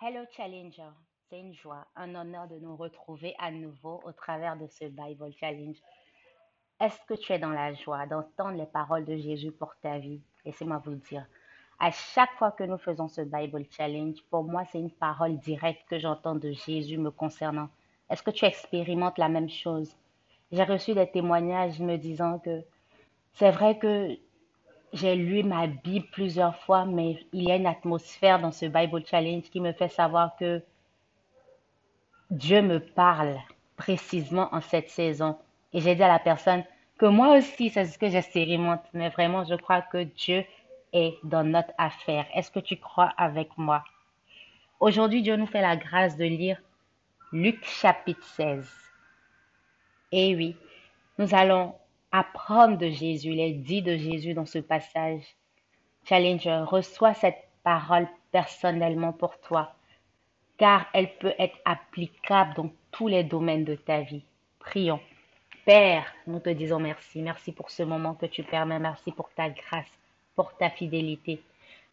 Hello Challenger, c'est une joie, un honneur de nous retrouver à nouveau au travers de ce Bible Challenge. Est-ce que tu es dans la joie d'entendre les paroles de Jésus pour ta vie? Laissez-moi vous le dire. À chaque fois que nous faisons ce Bible Challenge, pour moi, c'est une parole directe que j'entends de Jésus me concernant. Est-ce que tu expérimentes la même chose? J'ai reçu des témoignages me disant que c'est vrai que j'ai lu ma Bible plusieurs fois, mais il y a une atmosphère dans ce Bible Challenge qui me fait savoir que Dieu me parle précisément en cette saison. Et j'ai dit à la personne que moi aussi, c'est ce que j'expérimente, mais vraiment, je crois que Dieu est dans notre affaire. Est-ce que tu crois avec moi? Aujourd'hui, Dieu nous fait la grâce de lire Luc chapitre 16. Et oui, nous allons apprendre de Jésus, les dits de Jésus dans ce passage. Challenger, reçois cette parole personnellement pour toi, car elle peut être applicable dans tous les domaines de ta vie. Prions. Père, nous te disons merci. Merci pour ce moment que tu permets. Merci pour ta grâce, pour ta fidélité.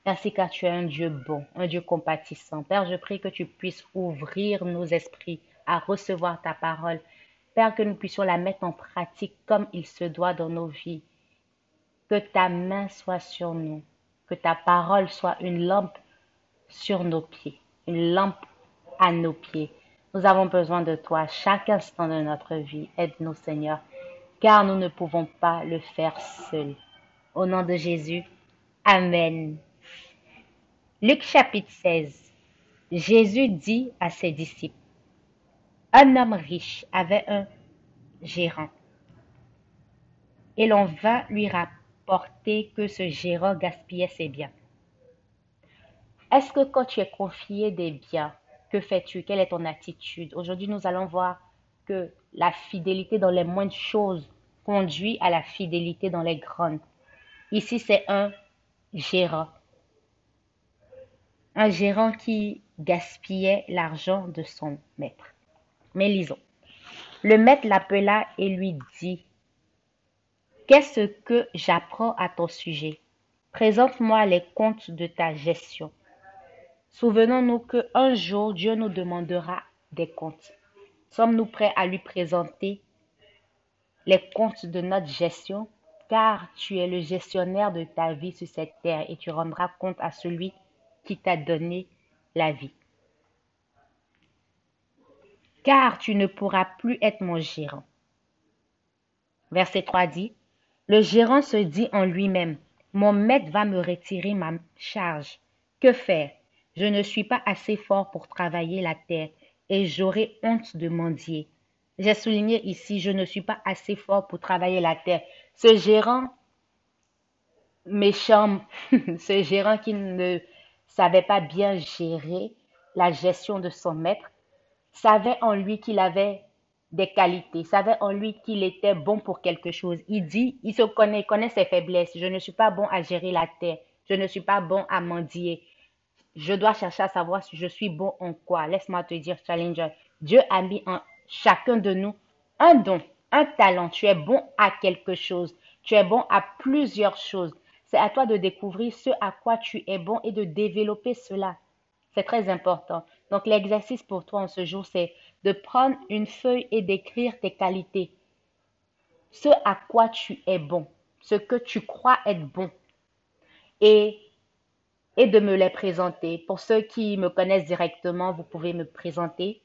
Merci car tu es un Dieu bon, un Dieu compatissant. Père, je prie que tu puisses ouvrir nos esprits à recevoir ta parole Père, que nous puissions la mettre en pratique comme il se doit dans nos vies. Que ta main soit sur nous, que ta parole soit une lampe sur nos pieds, une lampe à nos pieds. Nous avons besoin de toi chaque instant de notre vie. Aide-nous, Seigneur, car nous ne pouvons pas le faire seuls. Au nom de Jésus, Amen. Luc chapitre 16. Jésus dit à ses disciples, un homme riche avait un gérant. Et l'on vint lui rapporter que ce gérant gaspillait ses biens. Est-ce que quand tu es confié des biens, que fais-tu? Quelle est ton attitude? Aujourd'hui, nous allons voir que la fidélité dans les moindres choses conduit à la fidélité dans les grandes. Ici, c'est un gérant. Un gérant qui gaspillait l'argent de son maître. Mais lisons. Le maître l'appela et lui dit, Qu'est-ce que j'apprends à ton sujet? Présente-moi les comptes de ta gestion. Souvenons-nous qu'un jour Dieu nous demandera des comptes. Sommes-nous prêts à lui présenter les comptes de notre gestion? Car tu es le gestionnaire de ta vie sur cette terre et tu rendras compte à celui qui t'a donné la vie car tu ne pourras plus être mon gérant. Verset 3 dit, Le gérant se dit en lui-même, Mon maître va me retirer ma charge. Que faire? Je ne suis pas assez fort pour travailler la terre et j'aurai honte de mendier. J'ai souligné ici, je ne suis pas assez fort pour travailler la terre. Ce gérant méchant, ce gérant qui ne savait pas bien gérer la gestion de son maître, savait en lui qu'il avait des qualités, savait en lui qu'il était bon pour quelque chose. Il dit, il se connaît, il connaît ses faiblesses. Je ne suis pas bon à gérer la terre. Je ne suis pas bon à mendier. Je dois chercher à savoir si je suis bon en quoi. Laisse-moi te dire, Challenger. Dieu a mis en chacun de nous un don, un talent. Tu es bon à quelque chose. Tu es bon à plusieurs choses. C'est à toi de découvrir ce à quoi tu es bon et de développer cela. C'est très important. Donc l'exercice pour toi en ce jour, c'est de prendre une feuille et d'écrire tes qualités. Ce à quoi tu es bon, ce que tu crois être bon. Et, et de me les présenter. Pour ceux qui me connaissent directement, vous pouvez me présenter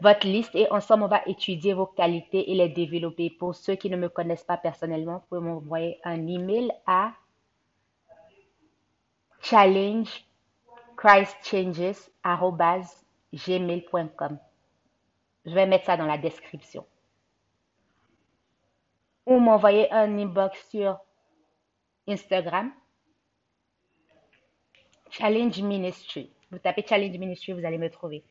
votre liste et ensemble, on va étudier vos qualités et les développer. Pour ceux qui ne me connaissent pas personnellement, vous pouvez m'envoyer un email à challenge christchanges.gmail.com. Je vais mettre ça dans la description. Ou m'envoyer un inbox sur Instagram. Challenge Ministry. Vous tapez Challenge Ministry, vous allez me trouver.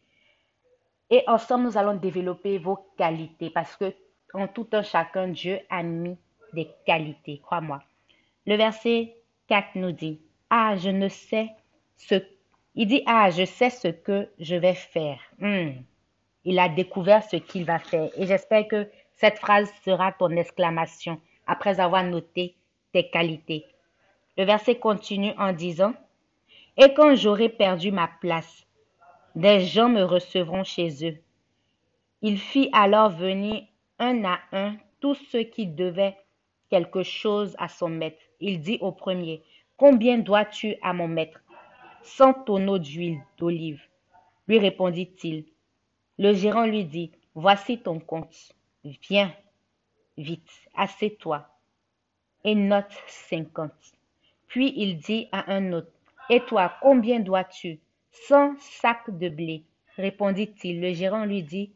Et ensemble, nous allons développer vos qualités parce que en tout un chacun, Dieu a mis des qualités, crois-moi. Le verset 4 nous dit, Ah, je ne sais ce il dit, ah, je sais ce que je vais faire. Hmm. Il a découvert ce qu'il va faire. Et j'espère que cette phrase sera ton exclamation après avoir noté tes qualités. Le verset continue en disant, Et quand j'aurai perdu ma place, des gens me recevront chez eux. Il fit alors venir un à un tous ceux qui devaient quelque chose à son maître. Il dit au premier, Combien dois-tu à mon maître? Cent tonneaux d'huile d'olive. Lui répondit-il. Le gérant lui dit, Voici ton compte. Viens, vite, assieds-toi et note cinquante. Puis il dit à un autre, Et toi, combien dois-tu? Cent sacs de blé, répondit-il. Le gérant lui dit,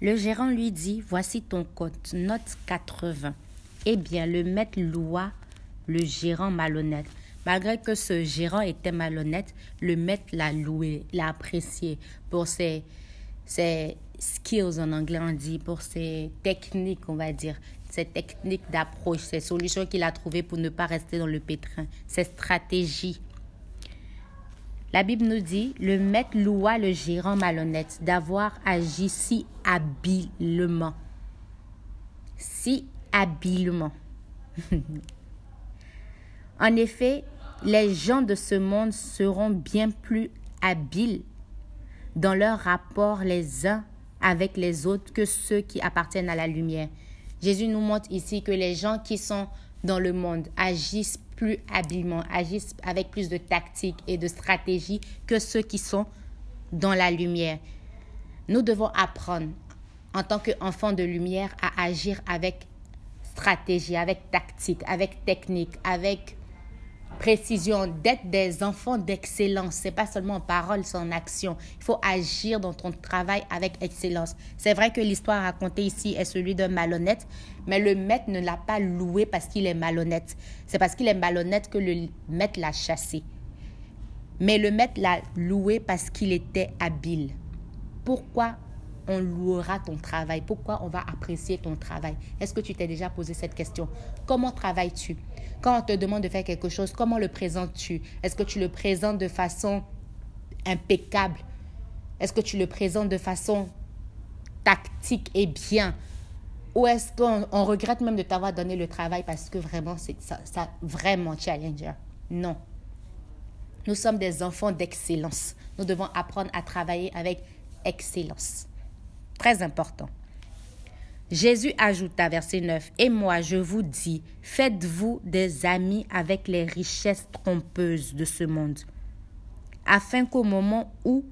le gérant lui dit, Voici ton compte, note 80. Eh bien, le maître loua le gérant malhonnête. Malgré que ce gérant était malhonnête, le maître l'a loué, l'a apprécié pour ses, ses skills en anglais on dit, pour ses techniques, on va dire, ses techniques d'approche, ses solutions qu'il a trouvées pour ne pas rester dans le pétrin, ses stratégies. La Bible nous dit, le maître loua le gérant malhonnête d'avoir agi si habilement. Si habilement. en effet, les gens de ce monde seront bien plus habiles dans leur rapport les uns avec les autres que ceux qui appartiennent à la lumière. Jésus nous montre ici que les gens qui sont dans le monde agissent plus habilement, agissent avec plus de tactique et de stratégie que ceux qui sont dans la lumière. Nous devons apprendre en tant qu'enfants de lumière à agir avec stratégie, avec tactique, avec technique, avec précision, d'être des enfants d'excellence. C'est pas seulement en parole, c'est en action. Il faut agir dans ton travail avec excellence. C'est vrai que l'histoire racontée ici est celui d'un malhonnête, mais le maître ne l'a pas loué parce qu'il est malhonnête. C'est parce qu'il est malhonnête que le maître l'a chassé. Mais le maître l'a loué parce qu'il était habile. Pourquoi on louera ton travail. Pourquoi on va apprécier ton travail? Est-ce que tu t'es déjà posé cette question? Comment travailles-tu? Quand on te demande de faire quelque chose, comment le présentes-tu? Est-ce que tu le présentes de façon impeccable? Est-ce que tu le présentes de façon tactique et bien? Ou est-ce qu'on regrette même de t'avoir donné le travail parce que vraiment, c'est ça, vraiment challenger Non. Nous sommes des enfants d'excellence. Nous devons apprendre à travailler avec excellence. Très important. Jésus ajouta, verset 9, Et moi je vous dis, faites-vous des amis avec les richesses trompeuses de ce monde, afin qu'au moment où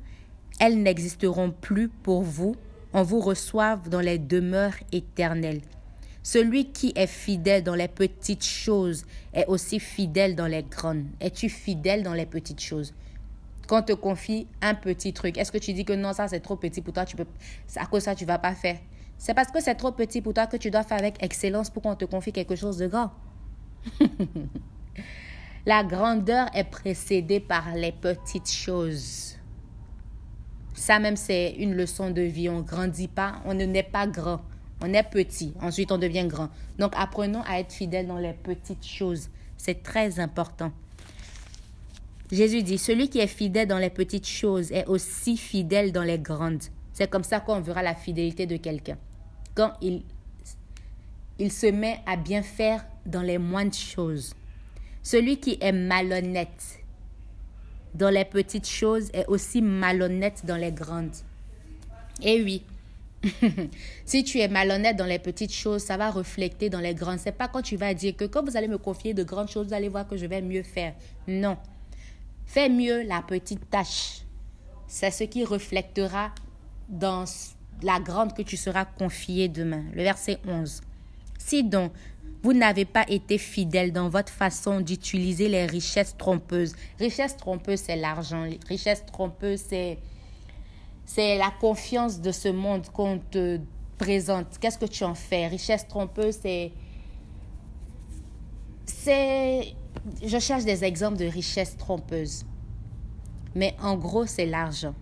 elles n'existeront plus pour vous, on vous reçoive dans les demeures éternelles. Celui qui est fidèle dans les petites choses est aussi fidèle dans les grandes. Es-tu fidèle dans les petites choses? Quand on te confie un petit truc, est-ce que tu dis que non, ça c'est trop petit pour toi, tu peux, à cause de ça tu vas pas faire? C'est parce que c'est trop petit pour toi que tu dois faire avec excellence pour qu'on te confie quelque chose de grand. La grandeur est précédée par les petites choses. Ça même, c'est une leçon de vie. On grandit pas, on ne naît pas grand. On est petit, ensuite on devient grand. Donc apprenons à être fidèles dans les petites choses. C'est très important. Jésus dit, celui qui est fidèle dans les petites choses est aussi fidèle dans les grandes. C'est comme ça qu'on verra la fidélité de quelqu'un. Quand il, se met à bien faire dans les moindres choses. Celui qui est malhonnête dans les petites choses est aussi malhonnête dans les grandes. Eh oui, si tu es malhonnête dans les petites choses, ça va refléter dans les grandes. C'est pas quand tu vas dire que quand vous allez me confier de grandes choses, vous allez voir que je vais mieux faire. Non. Fais mieux la petite tâche. C'est ce qui reflètera dans la grande que tu seras confiée demain. Le verset 11. Si donc vous n'avez pas été fidèle dans votre façon d'utiliser les richesses trompeuses. Richesse trompeuse, c'est l'argent. Richesse trompeuse, c'est, la confiance de ce monde qu'on te présente. Qu'est-ce que tu en fais? Richesse trompeuse, c'est, c'est je cherche des exemples de richesses trompeuses. Mais en gros, c'est l'argent.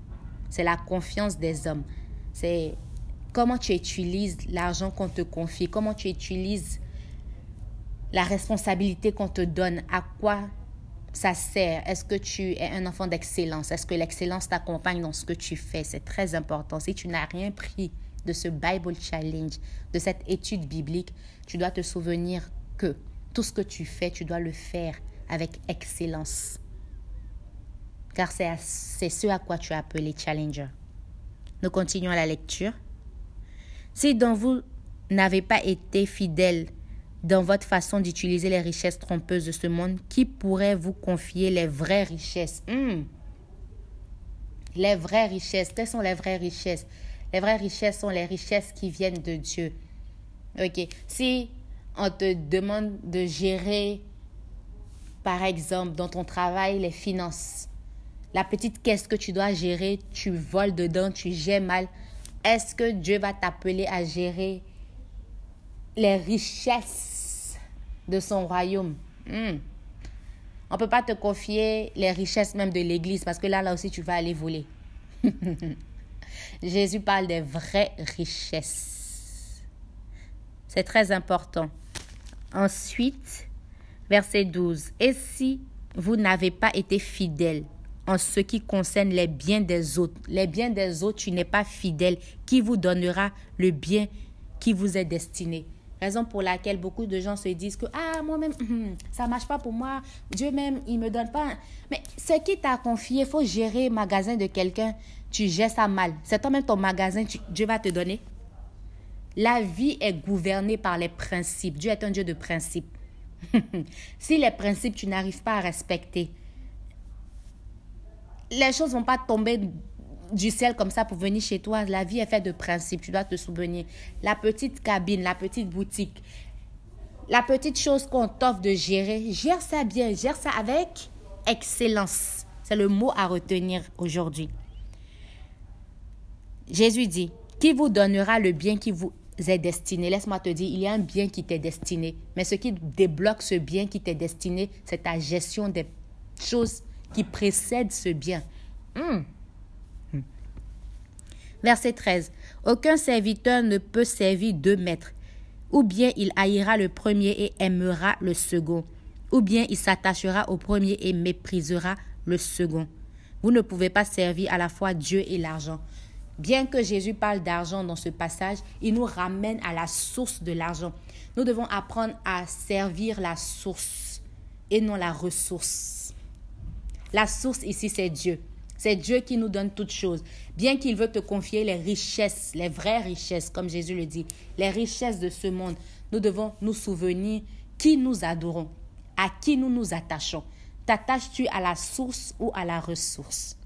C'est la confiance des hommes. C'est comment tu utilises l'argent qu'on te confie, comment tu utilises la responsabilité qu'on te donne, à quoi ça sert? Est-ce que tu es un enfant d'excellence? Est-ce que l'excellence t'accompagne dans ce que tu fais? C'est très important. Si tu n'as rien pris de ce Bible Challenge, de cette étude biblique, tu dois te souvenir que tout ce que tu fais, tu dois le faire avec excellence. car c'est ce à quoi tu as appelé Challenger. Nous continuons la lecture. Si dans vous n'avez pas été fidèle dans votre façon d'utiliser les richesses trompeuses de ce monde, qui pourrait vous confier les vraies richesses? Hmm. Les vraies richesses, quelles sont les vraies richesses? Les vraies richesses sont les richesses qui viennent de Dieu. Ok, si on te demande de gérer, par exemple, dans ton travail, les finances, la petite caisse que tu dois gérer, tu voles dedans, tu gères mal, est-ce que Dieu va t'appeler à gérer les richesses de son royaume? Hmm. On ne peut pas te confier les richesses même de l'Église parce que là, là aussi, tu vas aller voler. Jésus parle des vraies richesses. C'est très important. Ensuite, verset 12. Et si vous n'avez pas été fidèle en ce qui concerne les biens des autres, les biens des autres, tu n'es pas fidèle, qui vous donnera le bien qui vous est destiné? Raison pour laquelle beaucoup de gens se disent que ah moi-même ça marche pas pour moi, Dieu même il me donne pas. Mais ce qui t'a confié, faut gérer magasin de quelqu'un, tu gères ça mal. C'est toi-même ton magasin, Dieu va te donner. La vie est gouvernée par les principes. Dieu est un Dieu de principes. si les principes tu n'arrives pas à respecter, les choses vont pas tomber du ciel comme ça pour venir chez toi. La vie est faite de principes, tu dois te souvenir. La petite cabine, la petite boutique, la petite chose qu'on t'offre de gérer, gère ça bien, gère ça avec excellence. C'est le mot à retenir aujourd'hui. Jésus dit, qui vous donnera le bien qui vous est destiné Laisse-moi te dire, il y a un bien qui t'est destiné. Mais ce qui débloque ce bien qui t'est destiné, c'est ta gestion des choses qui précèdent ce bien. Hmm. Verset 13. Aucun serviteur ne peut servir deux maîtres. Ou bien il haïra le premier et aimera le second. Ou bien il s'attachera au premier et méprisera le second. Vous ne pouvez pas servir à la fois Dieu et l'argent. Bien que Jésus parle d'argent dans ce passage, il nous ramène à la source de l'argent. Nous devons apprendre à servir la source et non la ressource. La source ici, c'est Dieu. C'est Dieu qui nous donne toutes choses. Bien qu'il veut te confier les richesses, les vraies richesses, comme Jésus le dit, les richesses de ce monde, nous devons nous souvenir qui nous adorons, à qui nous nous attachons. T'attaches-tu à la source ou à la ressource?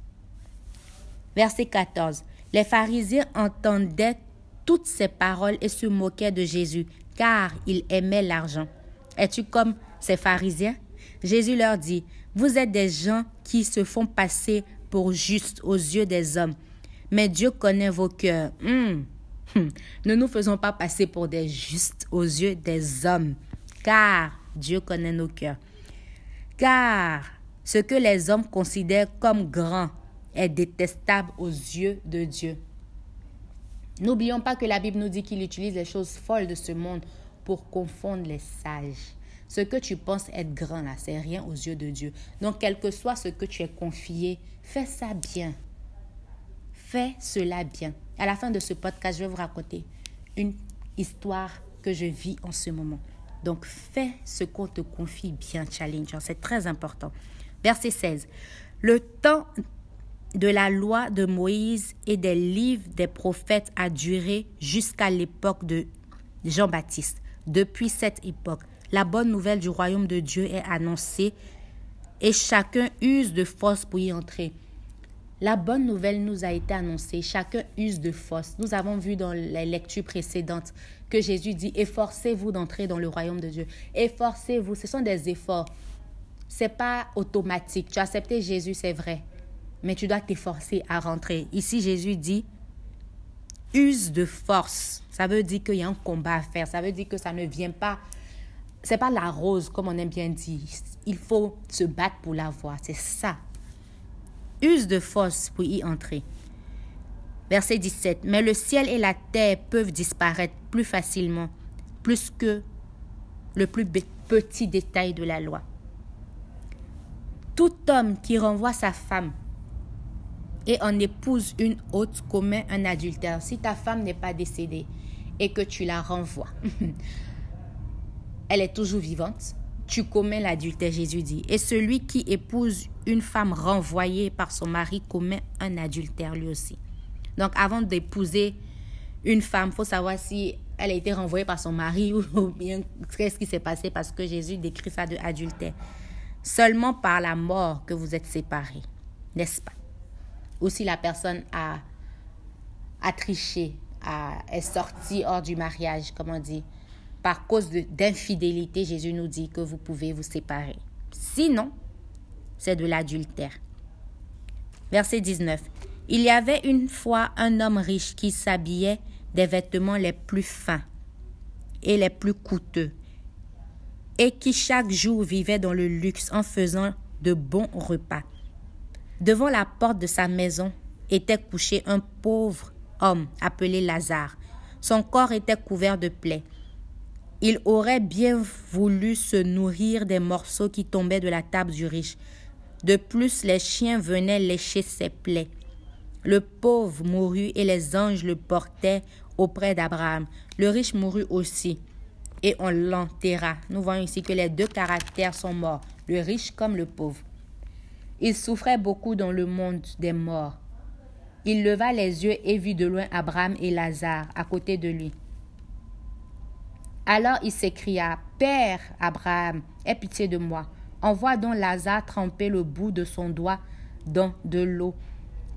Verset 14. Les pharisiens entendaient toutes ces paroles et se moquaient de Jésus, car ils aimaient l'argent. Es-tu comme ces pharisiens? Jésus leur dit, vous êtes des gens qui se font passer pour juste aux yeux des hommes. Mais Dieu connaît vos cœurs. Hmm. Hmm. Ne nous faisons pas passer pour des justes aux yeux des hommes, car Dieu connaît nos cœurs. Car ce que les hommes considèrent comme grand est détestable aux yeux de Dieu. N'oublions pas que la Bible nous dit qu'il utilise les choses folles de ce monde pour confondre les sages. Ce que tu penses être grand là, c'est rien aux yeux de Dieu. Donc, quel que soit ce que tu es confié, fais ça bien. Fais cela bien. À la fin de ce podcast, je vais vous raconter une histoire que je vis en ce moment. Donc, fais ce qu'on te confie bien, Challenger. C'est très important. Verset 16. Le temps de la loi de Moïse et des livres des prophètes a duré jusqu'à l'époque de Jean-Baptiste. Depuis cette époque, la bonne nouvelle du royaume de Dieu est annoncée et chacun use de force pour y entrer. La bonne nouvelle nous a été annoncée, chacun use de force. Nous avons vu dans les lectures précédentes que Jésus dit efforcez-vous d'entrer dans le royaume de Dieu. Efforcez-vous, ce sont des efforts. C'est pas automatique. Tu as accepté Jésus, c'est vrai, mais tu dois t'efforcer à rentrer. Ici Jésus dit use de force. Ça veut dire qu'il y a un combat à faire. Ça veut dire que ça ne vient pas c'est pas la rose, comme on aime bien dire. Il faut se battre pour la voir. C'est ça. Use de force pour y entrer. Verset 17. Mais le ciel et la terre peuvent disparaître plus facilement, plus que le plus petit détail de la loi. Tout homme qui renvoie sa femme et en épouse une autre commet un adultère. Si ta femme n'est pas décédée et que tu la renvoies, elle est toujours vivante, tu commets l'adultère, Jésus dit. Et celui qui épouse une femme renvoyée par son mari commet un adultère lui aussi. Donc avant d'épouser une femme, faut savoir si elle a été renvoyée par son mari ou bien qu'est-ce qui s'est passé parce que Jésus décrit ça de adultère. Seulement par la mort que vous êtes séparés, n'est-ce pas? Ou si la personne a, a triché, est sortie hors du mariage, comme on dit, par cause d'infidélité, Jésus nous dit que vous pouvez vous séparer. Sinon, c'est de l'adultère. Verset 19. Il y avait une fois un homme riche qui s'habillait des vêtements les plus fins et les plus coûteux, et qui chaque jour vivait dans le luxe en faisant de bons repas. Devant la porte de sa maison était couché un pauvre homme appelé Lazare. Son corps était couvert de plaies. Il aurait bien voulu se nourrir des morceaux qui tombaient de la table du riche. De plus, les chiens venaient lécher ses plaies. Le pauvre mourut et les anges le portaient auprès d'Abraham. Le riche mourut aussi et on l'enterra. Nous voyons ici que les deux caractères sont morts, le riche comme le pauvre. Il souffrait beaucoup dans le monde des morts. Il leva les yeux et vit de loin Abraham et Lazare à côté de lui. Alors il s'écria, Père Abraham, aie pitié de moi. Envoie donc Lazare tremper le bout de son doigt dans de l'eau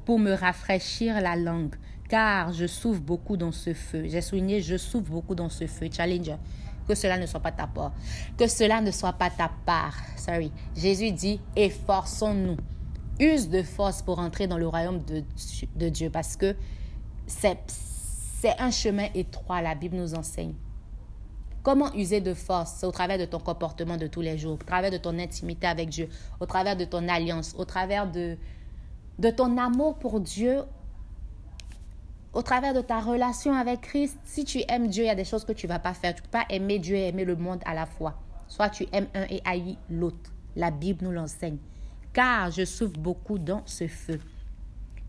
pour me rafraîchir la langue, car je souffre beaucoup dans ce feu. J'ai souligné, je souffre beaucoup dans ce feu. Challenger. Que cela ne soit pas ta part. Que cela ne soit pas ta part. Sorry. Jésus dit, efforçons-nous. Use de force pour entrer dans le royaume de, Dieu parce que c'est un chemin étroit, la Bible nous enseigne. Comment user de force au travers de ton comportement de tous les jours, au travers de ton intimité avec Dieu, au travers de ton alliance, au travers de ton amour pour Dieu, au travers de ta relation avec Christ. Si tu aimes Dieu, il y a des choses que tu ne vas pas faire. Tu ne peux pas aimer Dieu et aimer le monde à la fois. Soit tu aimes un et haïs l'autre. La Bible nous l'enseigne. Car je souffre beaucoup dans ce feu.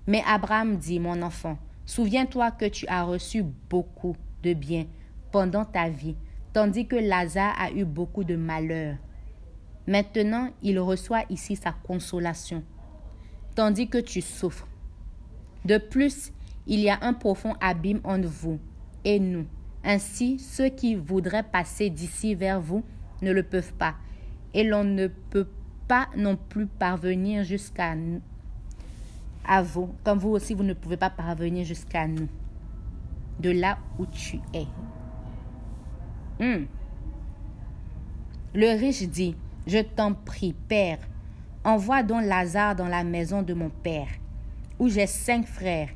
Mais Abraham dit, mon enfant, souviens-toi que tu as reçu beaucoup de bien pendant ta vie tandis que Lazare a eu beaucoup de malheur. Maintenant, il reçoit ici sa consolation, tandis que tu souffres. De plus, il y a un profond abîme entre vous et nous. Ainsi, ceux qui voudraient passer d'ici vers vous ne le peuvent pas, et l'on ne peut pas non plus parvenir jusqu'à à vous, comme vous aussi, vous ne pouvez pas parvenir jusqu'à nous, de là où tu es. Hmm. Le riche dit, Je t'en prie, Père, envoie donc Lazare dans la maison de mon Père, où j'ai cinq frères,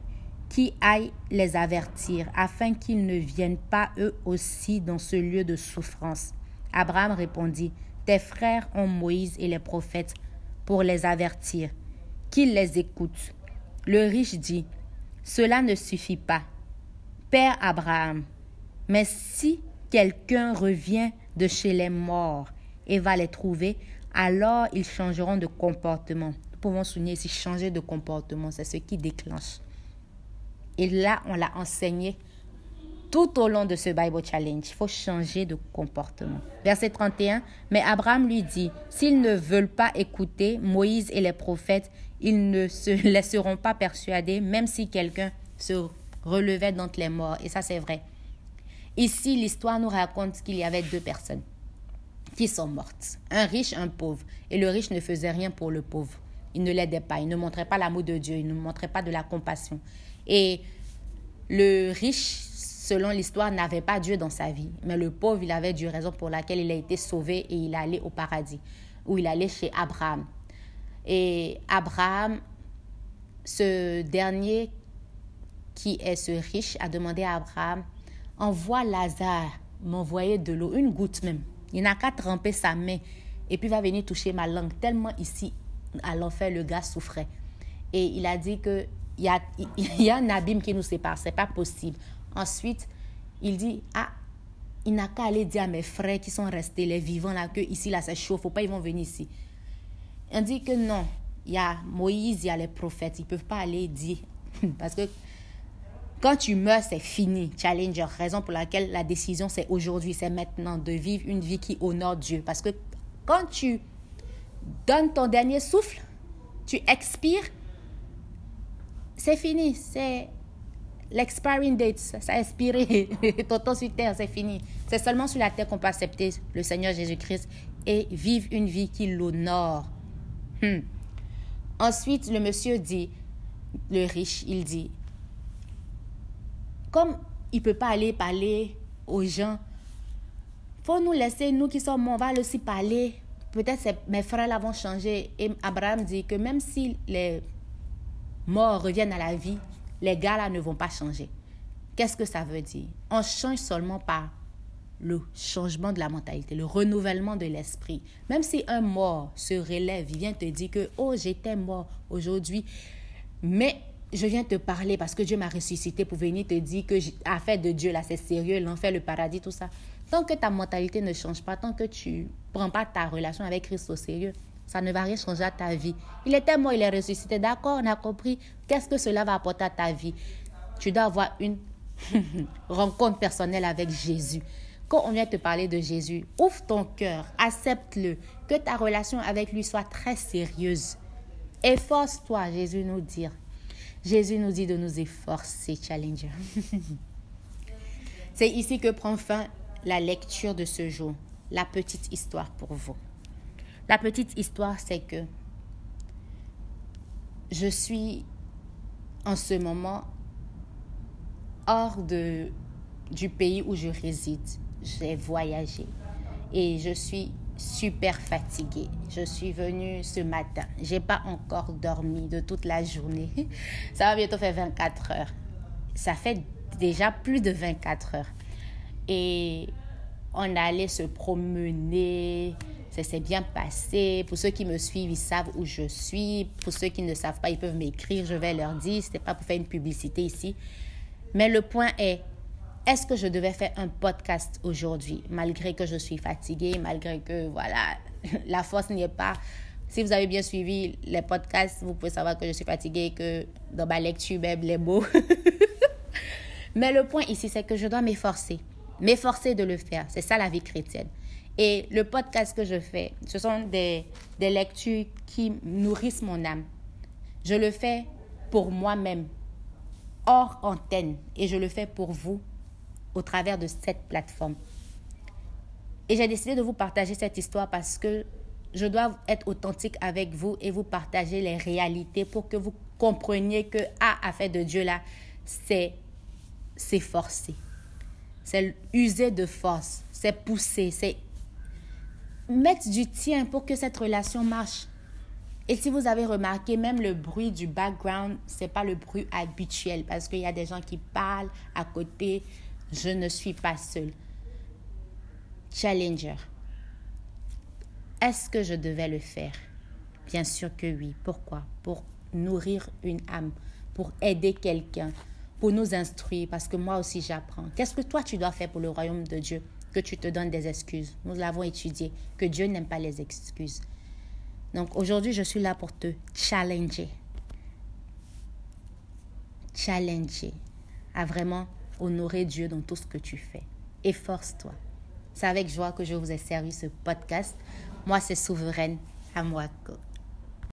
qui aillent les avertir, afin qu'ils ne viennent pas eux aussi dans ce lieu de souffrance. Abraham répondit, Tes frères ont Moïse et les prophètes pour les avertir, qu'ils les écoutent. Le riche dit, Cela ne suffit pas. Père Abraham, mais si quelqu'un revient de chez les morts et va les trouver, alors ils changeront de comportement. Nous pouvons souligner ici changer de comportement, c'est ce qui déclenche. Et là, on l'a enseigné tout au long de ce Bible Challenge. Il faut changer de comportement. Verset 31, mais Abraham lui dit, s'ils ne veulent pas écouter Moïse et les prophètes, ils ne se laisseront pas persuader, même si quelqu'un se relevait d'entre les morts. Et ça, c'est vrai. Ici, l'histoire nous raconte qu'il y avait deux personnes qui sont mortes, un riche, un pauvre. Et le riche ne faisait rien pour le pauvre. Il ne l'aidait pas, il ne montrait pas l'amour de Dieu, il ne montrait pas de la compassion. Et le riche, selon l'histoire, n'avait pas Dieu dans sa vie. Mais le pauvre, il avait Dieu, raison pour laquelle il a été sauvé et il allait au paradis, où il allait chez Abraham. Et Abraham, ce dernier qui est ce riche, a demandé à Abraham, envoie Lazare m'envoyer de l'eau, une goutte même. Il n'a qu'à tremper sa main et puis va venir toucher ma langue. Tellement ici, à l'enfer, le gars souffrait. Et il a dit qu'il y a, un abîme qui nous sépare, c'est pas possible. Ensuite, il dit, ah, il n'a qu'à aller dire à mes frères qui sont restés, les vivants là, que ici là c'est chaud, faut pas ils vont venir ici. On dit que non, il y a Moïse, il y a les prophètes, ils peuvent pas aller dire parce que quand tu meurs, c'est fini. Challenger, raison pour laquelle la décision, c'est aujourd'hui, c'est maintenant de vivre une vie qui honore Dieu. Parce que Quand tu donnes ton dernier souffle, tu expires, c'est fini. C'est l'expiring date. Ça, a expiré. ton temps sur terre, c'est fini. C'est seulement sur la terre qu'on peut accepter le Seigneur Jésus-Christ et vivre une vie qui l'honore. Hmm. Ensuite, le monsieur dit, le riche, il dit, comme il ne peut pas aller parler aux gens, faut nous laisser, nous qui sommes, on va aussi parler. Peut-être mes frères là vont changer. Et Abraham dit que même si les morts reviennent à la vie, les gars là ne vont pas changer. Qu'est-ce que ça veut dire? On change seulement par le changement de la mentalité, le renouvellement de l'esprit. Même si un mort se relève, il vient te dire que, oh, j'étais mort aujourd'hui, mais je viens te parler parce que Dieu m'a ressuscité pour venir te dire que affaire de Dieu, là, c'est sérieux, l'enfer, le paradis, tout ça. Tant que ta mentalité ne change pas, tant que tu prends pas ta relation avec Christ au sérieux, ça ne va rien changer à ta vie. Il était mort, il est ressuscité. D'accord, on a compris. Qu'est-ce que cela va apporter à ta vie? Tu dois avoir une rencontre personnelle avec Jésus. Quand on vient te parler de Jésus, ouvre ton cœur, accepte-le, que ta relation avec lui soit très sérieuse. Efforce-toi, Jésus nous dit. Jésus nous dit de nous efforcer, Challenger. C'est ici que prend fin la lecture de ce jour, la petite histoire pour vous. La petite histoire, c'est que je suis en ce moment hors de, du pays où je réside j'ai voyagé et je suis super fatiguée. Je suis venue ce matin. J'ai pas encore dormi de toute la journée. Ça va bientôt faire 24 heures. Ça fait déjà plus de 24 heures. Et on allait se promener. Ça s'est bien passé. Pour ceux qui me suivent, ils savent où je suis. Pour ceux qui ne savent pas, ils peuvent m'écrire. Je vais leur dire. C'était pas pour faire une publicité ici. Mais le point est, est-ce que je devais faire un podcast aujourd'hui, malgré que je suis fatiguée, malgré que, voilà, la force n'y est pas? Si vous avez bien suivi les podcasts, vous pouvez savoir que je suis fatiguée, que dans ma lecture, même les mots. Mais le point ici, c'est que je dois m'efforcer. M'efforcer de le faire. C'est ça la vie chrétienne. Et le podcast que je fais, ce sont des, des lectures qui nourrissent mon âme. Je le fais pour moi-même, hors antenne. Et je le fais pour vous, au travers de cette plateforme. Et j'ai décidé de vous partager cette histoire parce que je dois être authentique avec vous et vous partager les réalités pour que vous compreniez que ah, affaire de Dieu là, c'est s'efforcer. C'est user de force, c'est pousser, c'est mettre du tien pour que cette relation marche. Et si vous avez remarqué, même le bruit du background, c'est pas le bruit habituel parce qu'il y a des gens qui parlent à côté, je ne suis pas seule. Challenger. Est-ce que je devais le faire? Bien sûr que oui. Pourquoi? Pour nourrir une âme, pour aider quelqu'un, pour nous instruire, parce que moi aussi j'apprends. Qu'est-ce que toi tu dois faire pour le royaume de Dieu? Que tu te donnes des excuses. Nous l'avons étudié, que Dieu n'aime pas les excuses. Donc aujourd'hui, je suis là pour te challenger. Challenger à vraiment honorer Dieu dans tout ce que tu fais. Efforce-toi. C'est avec joie que je vous ai servi ce podcast. Moi, c'est Souveraine Amwako.